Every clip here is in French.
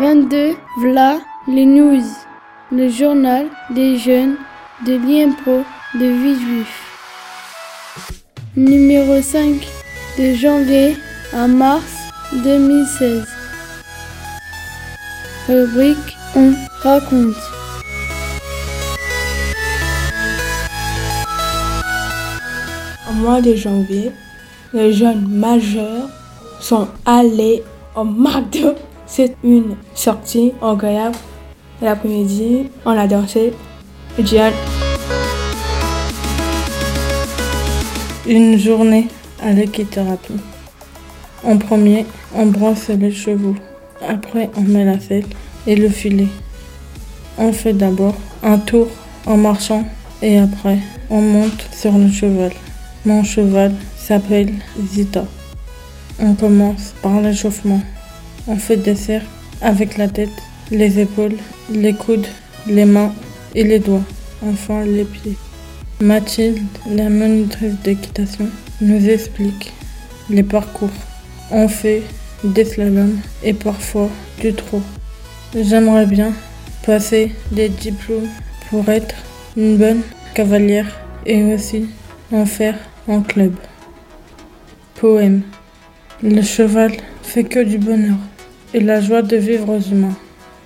22, Vla, les news, le journal des jeunes de l'IMPRO de Villejuif. Numéro 5, de janvier à mars 2016. Rubrique On raconte. Au mois de janvier, les jeunes majeurs sont allés au McDo. C'est une sortie agréable. L'après-midi, on a dansé. Diane. Une journée à l'équithérapie. En premier, on brosse les chevaux. Après, on met la selle et le filet. On fait d'abord un tour en marchant et après, on monte sur le cheval. Mon cheval s'appelle Zita. On commence par l'échauffement. On fait des cercles avec la tête, les épaules, les coudes, les mains et les doigts, enfin les pieds. Mathilde, la monitrice d'équitation, nous explique les parcours. On fait des slaloms et parfois du trot. J'aimerais bien passer des diplômes pour être une bonne cavalière et aussi en faire en club. Poème. Le cheval fait que du bonheur et la joie de vivre aux humains.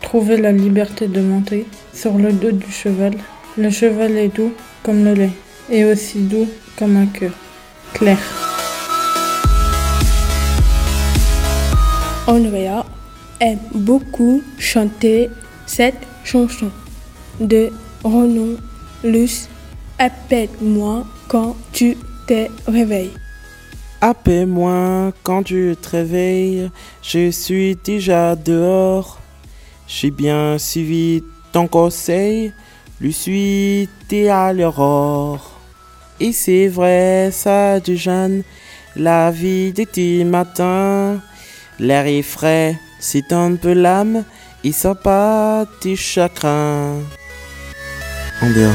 Trouver la liberté de monter sur le dos du cheval. Le cheval est doux comme le lait et aussi doux comme un cœur. Claire. Andrea aime beaucoup chanter cette chanson de Renan Luce. Appelle-moi quand tu te réveilles. Appelle-moi quand tu te réveilles, je suis déjà dehors. J'ai bien suivi ton conseil, lui suis à l'aurore. Et c'est vrai, ça du jeune, la vie des petits matins. L'air est frais, c'est un peu l'âme, il sent pas tes chagrins. En bien.